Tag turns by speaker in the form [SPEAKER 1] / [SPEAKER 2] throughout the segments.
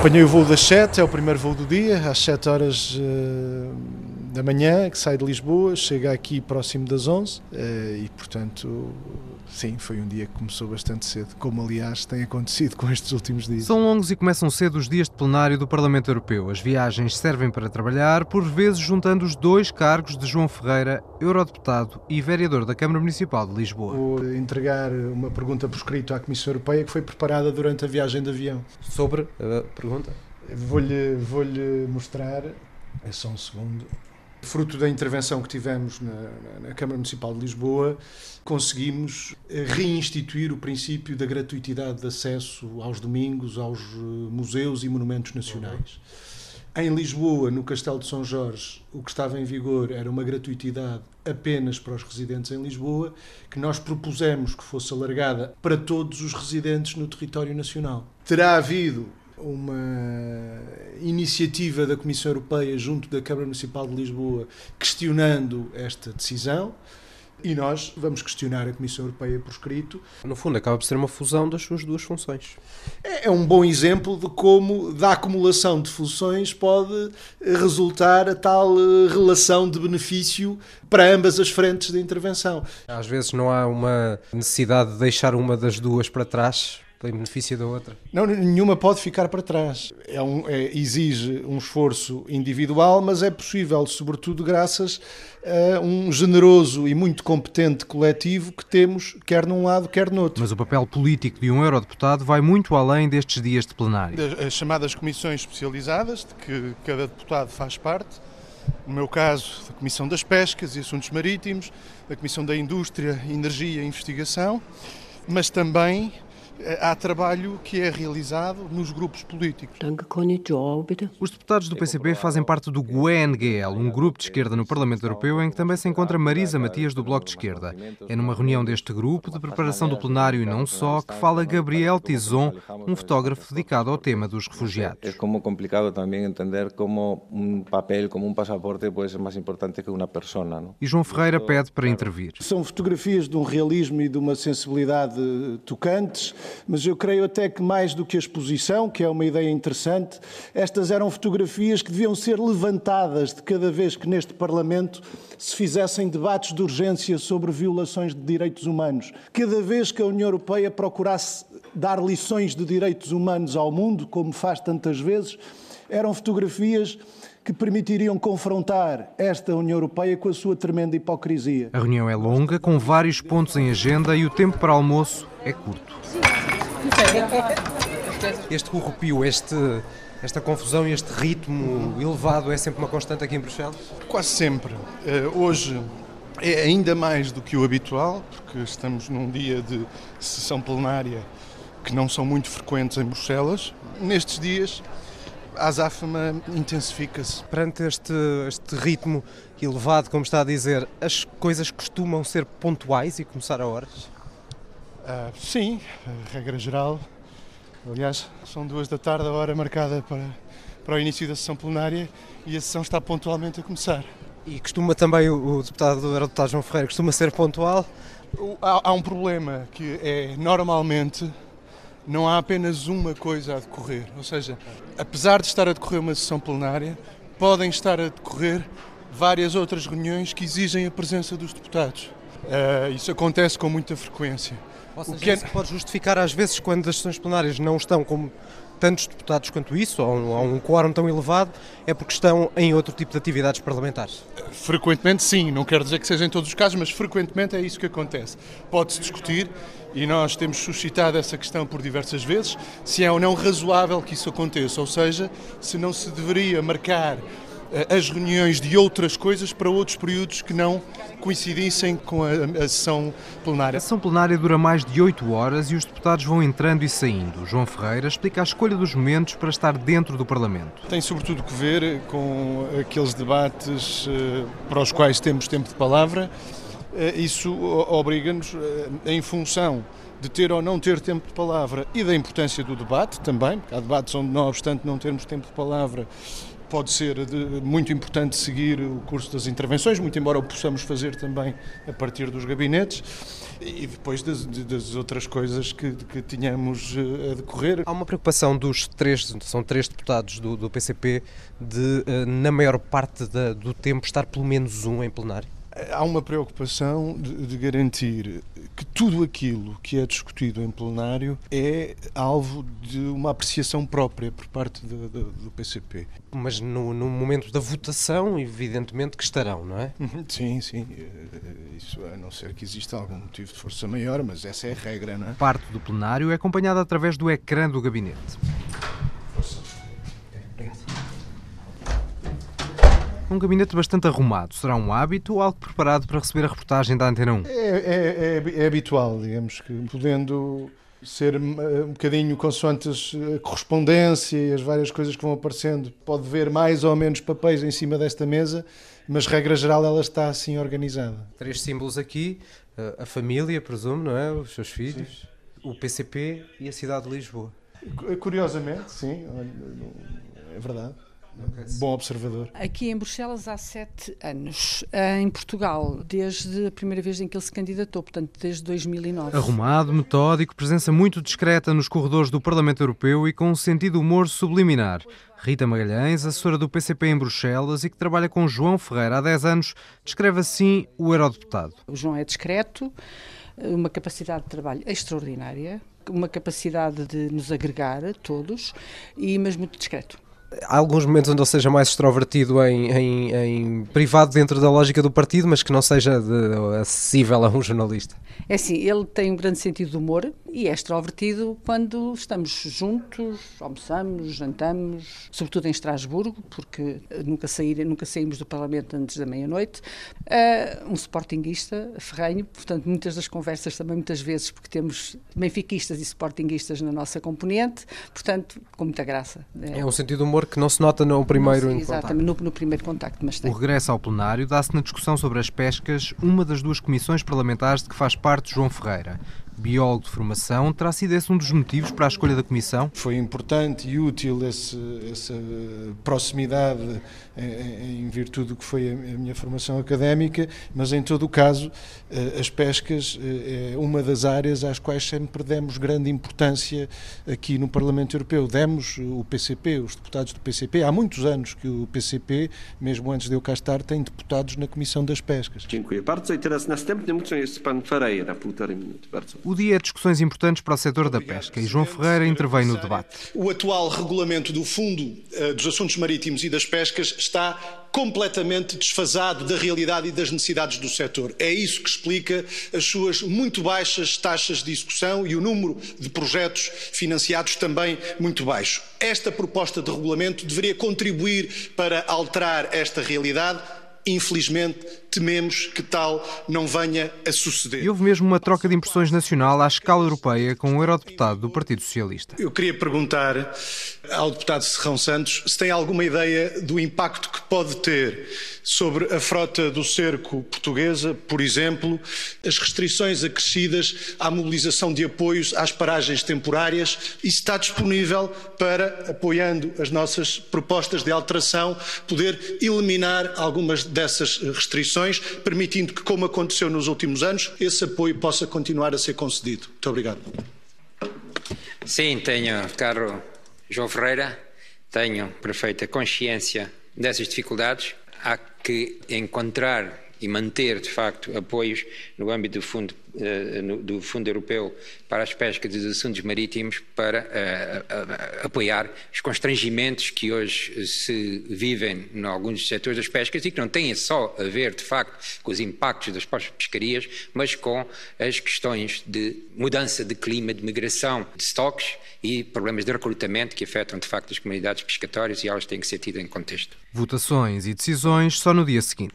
[SPEAKER 1] Apanhei o voo das 7, é o primeiro voo do dia, às 7 horas uh, da manhã, que sai de Lisboa, chega aqui próximo das 11 uh, e, portanto, sim, foi um dia que começou bastante cedo, como aliás tem acontecido com estes últimos dias.
[SPEAKER 2] São longos e começam cedo os dias de plenário do Parlamento Europeu. As viagens servem para trabalhar, por vezes juntando os dois cargos de João Ferreira, eurodeputado e vereador da Câmara Municipal de Lisboa.
[SPEAKER 1] Vou entregar uma pergunta por escrito à Comissão Europeia que foi preparada durante a viagem de avião.
[SPEAKER 3] Sobre a pergunta?
[SPEAKER 1] Vou-lhe vou mostrar, é só um segundo. Fruto da intervenção que tivemos na, na, Câmara Municipal de Lisboa, conseguimos reinstituir o princípio da gratuitidade de acesso aos domingos aos eh, museus e monumentos nacionais. Em Lisboa, no Castelo de São Jorge, o que estava em vigor era uma gratuitidade apenas para os residentes em Lisboa, que nós propusemos que fosse alargada para todos os residentes no território nacional. Terá havido uma iniciativa da Comissão Europeia junto da Câmara Municipal de Lisboa questionando esta decisão. E nós vamos questionar a Comissão Europeia por escrito.
[SPEAKER 3] No fundo, acaba por ser uma fusão das suas duas funções.
[SPEAKER 1] É, é um bom exemplo de como, da acumulação de funções, pode resultar a tal eh, relação de benefício para ambas as frentes de intervenção.
[SPEAKER 3] Às vezes não há uma necessidade de deixar uma das duas para trás em benefício da outra?
[SPEAKER 1] Não, nenhuma pode ficar para trás. É um, é, exige um esforço individual, mas é possível, sobretudo graças a um generoso e muito competente coletivo que temos, quer num lado, quer no outro.
[SPEAKER 2] Mas o papel político de um eurodeputado vai muito além destes dias de plenário.
[SPEAKER 1] As chamadas comissões especializadas, de que cada deputado faz parte, no meu caso, da Comissão das Pescas e Assuntos Marítimos, da Comissão da Indústria, Energia e Investigação, mas também há trabalho que é realizado nos grupos políticos.
[SPEAKER 2] Os deputados do PCP fazem parte do GUE-NGL, um grupo de esquerda no Parlamento Europeu em que também se encontra Marisa Matias do Bloco de Esquerda. É numa reunião deste grupo, de preparação do plenário e não só, que fala Gabriel Tizon, um fotógrafo dedicado ao tema dos refugiados.
[SPEAKER 4] É como complicado também entender como um papel, como um passaporte pode ser mais importante que uma pessoa. Não?
[SPEAKER 2] E João Ferreira pede para intervir.
[SPEAKER 1] São fotografias de um realismo e de uma sensibilidade tocantes mas eu creio até que mais do que a exposição, que é uma ideia interessante, estas eram fotografias que deviam ser levantadas de cada vez que neste Parlamento se fizessem debates de urgência sobre violações de direitos humanos. Cada vez que a União Europeia procurasse dar lições de direitos humanos ao mundo, como faz tantas vezes, eram fotografias que permitiriam confrontar esta União Europeia com a sua tremenda hipocrisia.
[SPEAKER 2] A reunião é longa, com vários pontos em agenda e o tempo para almoço é curto.
[SPEAKER 3] Este corrupio, este, esta confusão e este ritmo elevado é sempre uma constante aqui em Bruxelas?
[SPEAKER 1] Quase sempre. Uh, hoje é ainda mais do que o habitual, porque estamos num dia de sessão plenária que não são muito frequentes em Bruxelas. Nestes dias a azáfama intensifica-se.
[SPEAKER 3] Perante este, este ritmo elevado, como está a dizer, as coisas costumam ser pontuais e começar a horas?
[SPEAKER 1] Uh, sim, regra geral. Aliás, são duas da tarde, a hora marcada para, para o início da sessão plenária e a sessão está pontualmente a começar.
[SPEAKER 3] E costuma também o, o deputado, o deputado João Ferreira, costuma ser pontual?
[SPEAKER 1] Há, há um problema que é normalmente não há apenas uma coisa a decorrer. Ou seja, apesar de estar a decorrer uma sessão plenária, podem estar a decorrer várias outras reuniões que exigem a presença dos deputados. Uh, isso acontece com muita frequência.
[SPEAKER 3] Ou seja, o que é... pode justificar às vezes quando as sessões plenárias não estão com tantos deputados quanto isso, ou um, ou um quórum tão elevado, é porque estão em outro tipo de atividades parlamentares?
[SPEAKER 1] Frequentemente sim, não quero dizer que seja em todos os casos, mas frequentemente é isso que acontece. Pode-se discutir e nós temos suscitado essa questão por diversas vezes, se é ou não razoável que isso aconteça, ou seja, se não se deveria marcar as reuniões de outras coisas para outros períodos que não coincidissem com a, a, sessão plenária.
[SPEAKER 2] A sessão plenária dura mais de 8 horas e os deputados vão entrando e saindo. João Ferreira explica a escolha dos momentos para estar dentro do Parlamento.
[SPEAKER 1] Tem sobretudo que ver com aqueles debates uh, para os quais temos tempo de palavra. Uh, isso obriga-nos, uh, em função de ter ou não ter tempo de palavra e da importância do debate também, porque há debates onde, não obstante não termos tempo de palavra, pode ser muito importante seguir o curso das intervenções, muito embora o possamos fazer também a partir dos gabinetes e depois das, das outras coisas que, que tínhamos eh, a decorrer.
[SPEAKER 3] Há uma preocupação dos três, são três deputados do, do PCP, de eh, na maior parte da, do tempo estar pelo menos um em plenário?
[SPEAKER 1] Há uma preocupação de, de, garantir que tudo aquilo que é discutido em plenário é alvo de uma apreciação própria por parte de, de, do PCP.
[SPEAKER 3] Mas no, no, momento da votação, evidentemente que estarão, não é?
[SPEAKER 1] Uhum, sim, sim. Eh, isso a não ser que exista algum motivo de força maior, mas essa é a regra, não é?
[SPEAKER 2] Parte do plenário é acompanhada através do ecrã do gabinete. Um gabinete bastante arrumado. Será um hábito ou algo preparado para receber a reportagem da Antena 1?
[SPEAKER 1] É, é, é, é habitual, digamos que, podendo ser um bocadinho consoante a correspondência e as várias coisas que vão aparecendo. Pode ver mais ou menos papéis em cima desta mesa, mas regra geral ela está assim organizada.
[SPEAKER 3] Três símbolos aqui, a família, presumo, não é? Os seus filhos, sim. o PCP e a cidade de Lisboa.
[SPEAKER 1] Curiosamente, sim, é verdade. Bom observador.
[SPEAKER 5] Aqui em Bruxelas há sete anos. Em Portugal, desde a primeira vez em que ele se candidatou, portanto, desde 2009.
[SPEAKER 2] Arrumado, metódico, presença muito discreta nos corredores do Parlamento Europeu e com um sentido de humor subliminar. Rita Magalhães, assessora do PCP em Bruxelas e que trabalha com João Ferreira há 10 anos, descreve assim o eurodeputado.
[SPEAKER 5] O João é discreto, uma capacidade de trabalho extraordinária, uma capacidade de nos agregar a todos, e mas muito discreto
[SPEAKER 3] há alguns momentos onde ele seja mais extrovertido em, em, em, privado dentro da lógica do partido, mas que não seja de, acessível a um jornalista.
[SPEAKER 5] É assim, ele tem um grande sentido de humor e é extrovertido quando estamos juntos, almoçamos, jantamos, sobretudo em Estrasburgo, porque nunca, sair, nunca saímos do Parlamento antes da meia-noite. Uh, um sportinguista ferrenho, portanto, muitas das conversas também, muitas vezes, porque temos benfiquistas e sportinguistas na nossa componente, portanto, com muita graça.
[SPEAKER 3] É, é um sentido de humor que não se nota no primeiro
[SPEAKER 5] não, Exatamente, no, no, primeiro contacto, mas tem.
[SPEAKER 2] O regresso ao plenário dá-se na discussão sobre as pescas, uma das duas comissões parlamentares de que faz parte João Ferreira biólogo de formação, terá sido esse um dos motivos para a escolha da comissão?
[SPEAKER 1] Foi importante e útil esse, essa proximidade em, em virtude do que foi a minha formação académica, mas em todo o caso, eh, as pescas eh, é uma das áreas às quais sempre demos grande importância aqui no Parlamento Europeu. Demos o PCP, os deputados do PCP, há muitos anos que o PCP, mesmo antes de eu cá estar, tem deputados na Comissão das Pescas.
[SPEAKER 6] Dziękuję bardzo i teraz następnym jest pan Ferreira, półtorej minuty. Bardzo.
[SPEAKER 2] O dia é discussões importantes para o setor da pesca e João Ferreira intervém no debate.
[SPEAKER 7] O atual regulamento do Fundo eh, dos Assuntos Marítimos e das Pescas está completamente desfasado da realidade e das necessidades do setor. É isso que explica as suas muito baixas taxas de execução e o número de projetos financiados também muito baixo. Esta proposta de regulamento deveria contribuir para alterar esta realidade. Infelizmente, tememos que tal não venha a suceder.
[SPEAKER 2] E houve mesmo uma troca de impressões nacional à escala europeia com o eurodeputado do Partido Socialista.
[SPEAKER 7] Eu queria perguntar ao deputado Serrão Santos se tem alguma ideia do impacto que pode ter sobre a frota do cerco portuguesa, por exemplo, as restrições acrescidas à mobilização de apoios às paragens temporárias e se está disponível para, apoiando as nossas propostas de alteração, poder eliminar algumas dessas restrições permitindo que, como aconteceu nos últimos anos, esse apoio possa continuar a ser concedido. Muito obrigado.
[SPEAKER 8] Sim, tenho, caro João Ferreira, tenho perfeita consciência dessas dificuldades. Há que encontrar e manter, de facto, apoios no âmbito do Fundo, do fundo Europeu para as pescas dos assuntos marítimos para uh, apoiar os constrangimentos que hoje se vivem em alguns setores das pescas e que não têm só a ver, de facto, com os impactos das pescarias, mas com as questões de mudança de clima, de migração de estoques e problemas de recrutamento que afetam, de facto, as comunidades pescatórias e elas têm que ser tidas em contexto.
[SPEAKER 2] Votações e decisões só no dia seguinte.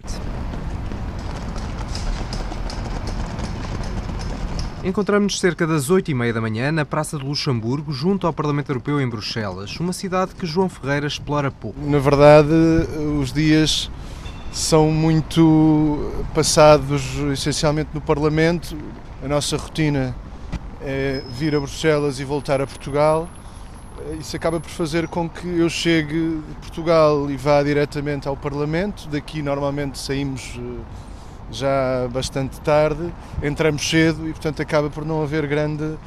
[SPEAKER 2] Encontramos-nos cerca das 8 e meia da manhã na Praça de Luxemburgo, junto ao Parlamento Europeu em Bruxelas, uma cidade que João Ferreira explora pouco.
[SPEAKER 1] Na verdade, os dias são muito passados essencialmente no Parlamento. A nossa rotina é vir a Bruxelas e voltar a Portugal. Isso acaba por fazer com que eu chegue de Portugal e vá diretamente ao Parlamento. Daqui normalmente saímos eh, já bastante tarde, entramos cedo e portanto acaba por não haver grande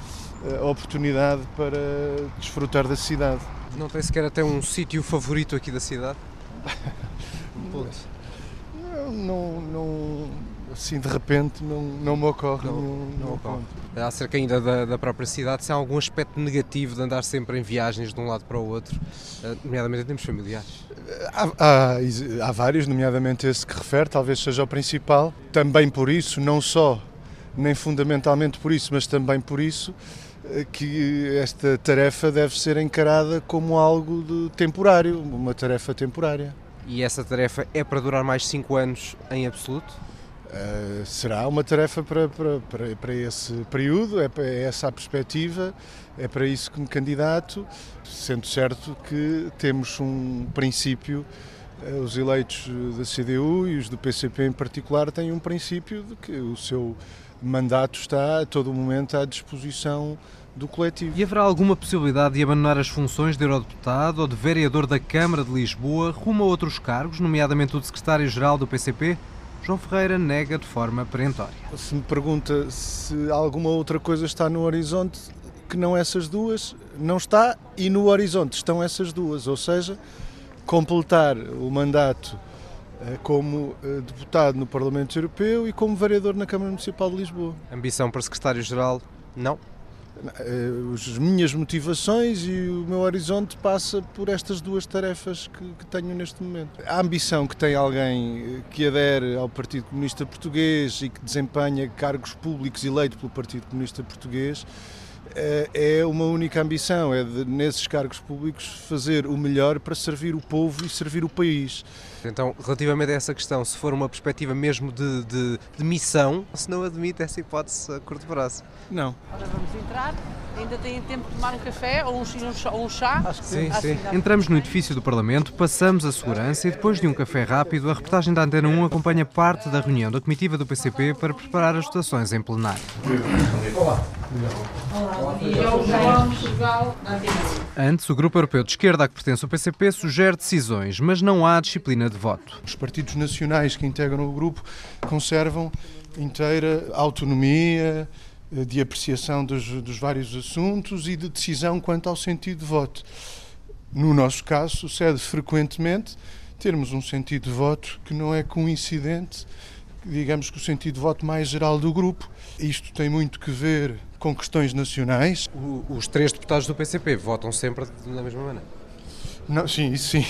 [SPEAKER 1] eh, oportunidade para desfrutar da cidade.
[SPEAKER 3] Não tem sequer até um sítio favorito aqui da cidade?
[SPEAKER 1] Não, não, não, assim de repente não, não me ocorre
[SPEAKER 3] não,
[SPEAKER 1] nenhum,
[SPEAKER 3] não ocorre. Acerca ainda da, da, própria cidade, se há algum aspecto negativo de andar sempre em viagens de um lado para o outro, eh, nomeadamente em termos familiares?
[SPEAKER 1] Há, há, há vários, nomeadamente esse que refere, talvez seja o principal. Também por isso, não só, nem fundamentalmente por isso, mas também por isso, eh, que esta tarefa deve ser encarada como algo de temporário, uma tarefa temporária.
[SPEAKER 3] E essa tarefa é para durar mais 5 anos em absoluto?
[SPEAKER 1] Uh, será uma tarefa para, para, para, para esse período, é, é essa a perspectiva, é para isso que me candidato, sendo certo que temos um princípio, uh, os eleitos da CDU e os do PCP em particular têm um princípio de que o seu mandato está a todo momento à disposição do coletivo.
[SPEAKER 2] E haverá alguma possibilidade de abandonar as funções de eurodeputado ou de vereador da Câmara de Lisboa rumo a outros cargos, nomeadamente o de secretário-geral do PCP? João Ferreira nega de forma perentória.
[SPEAKER 1] Se me pergunta se alguma outra coisa está no horizonte, que não essas duas, não está, e no horizonte estão essas duas, ou seja, completar o mandato eh, como eh, deputado no Parlamento Europeu e como vereador na Câmara Municipal de Lisboa.
[SPEAKER 3] Ambição para secretário-geral? Não.
[SPEAKER 1] Eh, as minhas motivações e o meu horizonte passa por estas duas tarefas que, que, tenho neste momento. A ambição que tem alguém que adere ao Partido Comunista Português e que desempenha cargos públicos eleitos pelo Partido Comunista Português eh, é uma única ambição, é de, nesses cargos públicos fazer o melhor para servir o povo e servir o país.
[SPEAKER 3] Então, relativamente a essa questão, se for uma perspectiva mesmo de, de, de missão, se não admite essa hipótese a curto prazo?
[SPEAKER 1] Não.
[SPEAKER 9] Ora, vamos entrar. Ainda têm tempo de tomar um café ou um, um, um chá?
[SPEAKER 3] Acho que sim, sim. sim.
[SPEAKER 2] Entramos no edifício do Parlamento, passamos a segurança e depois de um café rápido, a reportagem da Antena 1 acompanha parte da reunião da comitiva do PCP para preparar as votações em plenário.
[SPEAKER 1] Olá.
[SPEAKER 2] Antes, o Grupo Europeu de Esquerda a que pertence o PCP sugere decisões, mas não há disciplina de voto.
[SPEAKER 1] Os partidos nacionais que integram o grupo conservam inteira autonomia eh, de apreciação dos, dos vários assuntos e de decisão quanto ao sentido de voto. No nosso caso, sucede frequentemente termos um sentido de voto que não é coincidente, digamos que o sentido de voto mais geral do grupo. Isto tem muito que ver com questões nacionais.
[SPEAKER 3] O, os três deputados do PCP votam sempre da mesma maneira?
[SPEAKER 1] Não, sim, isso sim.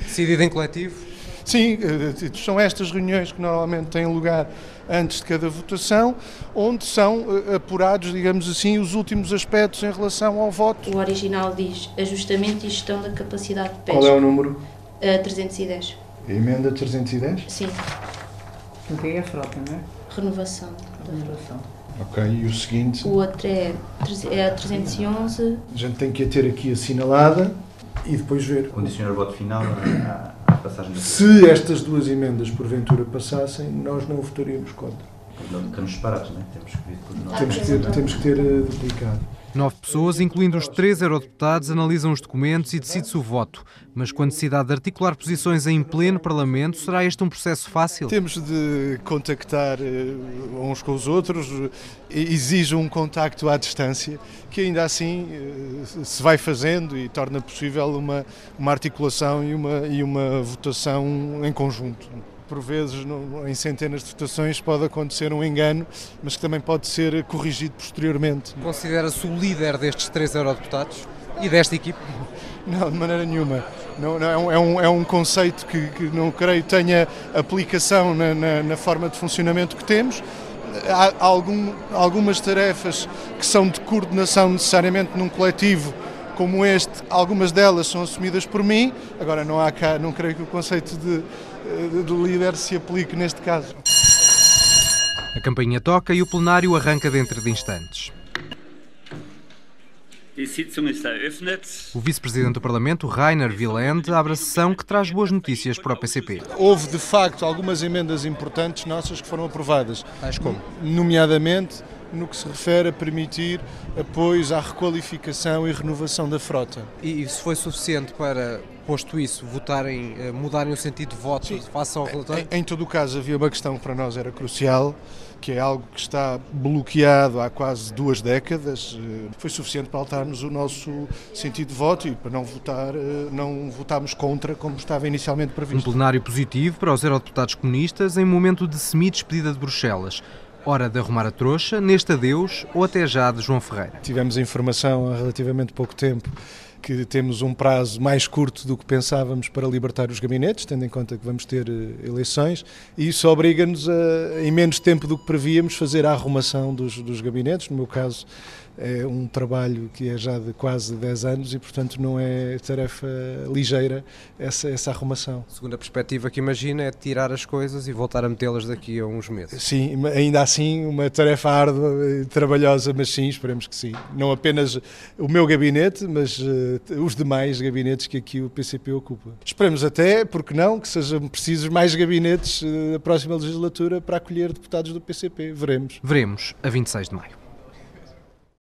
[SPEAKER 3] Decidido em coletivo?
[SPEAKER 1] Sim, eh, são estas reuniões que normalmente têm lugar antes de cada votação, onde são eh, apurados, digamos assim, os últimos aspectos em relação ao voto.
[SPEAKER 10] O original diz ajustamento e gestão da capacidade de pesca.
[SPEAKER 1] Qual é o número?
[SPEAKER 10] Uh, 310.
[SPEAKER 1] A emenda 310?
[SPEAKER 10] Sim.
[SPEAKER 5] O que é a frota, não é?
[SPEAKER 10] Renovação da frota.
[SPEAKER 1] Ok, e o seguinte?
[SPEAKER 10] O outro é, é a 311.
[SPEAKER 1] A gente tem que a ter aqui assinalada e depois ver.
[SPEAKER 11] Condicionar o voto final à passagem
[SPEAKER 1] Se estas duas emendas porventura passassem, nós não votaríamos contra.
[SPEAKER 11] Não, estamos separados, não é? Temos que por
[SPEAKER 1] Temos que ter, temos que ter duplicado.
[SPEAKER 2] Nove pessoas, incluindo os três eurodeputados, analisam os documentos e decide-se o voto. Mas com a necessidade de articular posições em pleno Parlamento, será este um processo fácil?
[SPEAKER 1] Temos de contactar eh, uns com os outros, exige um contacto à distância, que ainda assim eh, se vai fazendo e torna possível uma, uma articulação e uma, e uma votação em conjunto por vezes em centenas de votações pode acontecer um engano, mas que também pode ser corrigido posteriormente.
[SPEAKER 3] Considera-se o líder destes três eurodeputados e desta equipe?
[SPEAKER 1] Não, de maneira nenhuma. Não, não, é, um, é, um, é um conceito que, que não creio tenha aplicação na, na, na forma de funcionamento que temos. Há algum, algumas tarefas que são de coordenação necessariamente num coletivo como este, algumas delas são assumidas por mim. Agora não há cá, não creio que o conceito de do líder se aplique neste caso.
[SPEAKER 2] A campainha toca e o plenário arranca dentro de instantes. O vice-presidente do Parlamento, Rainer Wieland, abre a sessão que traz boas notícias para o PCP.
[SPEAKER 1] Houve, de facto, algumas emendas importantes nossas que foram aprovadas.
[SPEAKER 3] Tais como?
[SPEAKER 1] Nomeadamente no que se refere a permitir apoios à requalificação e renovação da frota.
[SPEAKER 3] E isso foi suficiente para, posto isso, votarem, eh, mudarem o sentido de voto Sim. face ao relatório?
[SPEAKER 1] Em, em todo o caso, havia uma questão que para nós era crucial, que é algo que está bloqueado há quase duas décadas, eh, foi suficiente para alterarmos o nosso sentido de voto e para não votar, eh, não votarmos contra como estava inicialmente previsto.
[SPEAKER 2] Um plenário positivo para os eurodeputados comunistas em momento de semi-despedida de Bruxelas. Hora de arrumar a trouxa, neste adeus ou até já de João Ferreira.
[SPEAKER 1] Tivemos informação há relativamente pouco tempo que temos um prazo mais curto do que pensávamos para libertar os gabinetes, tendo em conta que vamos ter eh, eleições, e isso obriga-nos a, em menos tempo do que prevíamos, fazer a arrumação dos, dos gabinetes. No meu caso, é um trabalho que é já de quase 10 anos e, portanto, não é tarefa ligeira essa, essa arrumação.
[SPEAKER 3] Segundo a perspectiva que imagina, é tirar as coisas e voltar a metê-las daqui a uns meses.
[SPEAKER 1] Sim, ainda assim, uma tarefa árdua e trabalhosa, mas sim, esperemos que sim. Não apenas o meu gabinete, mas uh, os demais gabinetes que aqui o PCP ocupa. Esperemos até, porque não, que sejam precisos mais gabinetes uh, próxima legislatura para acolher deputados do PCP. Veremos.
[SPEAKER 2] Veremos, a 26 de maio.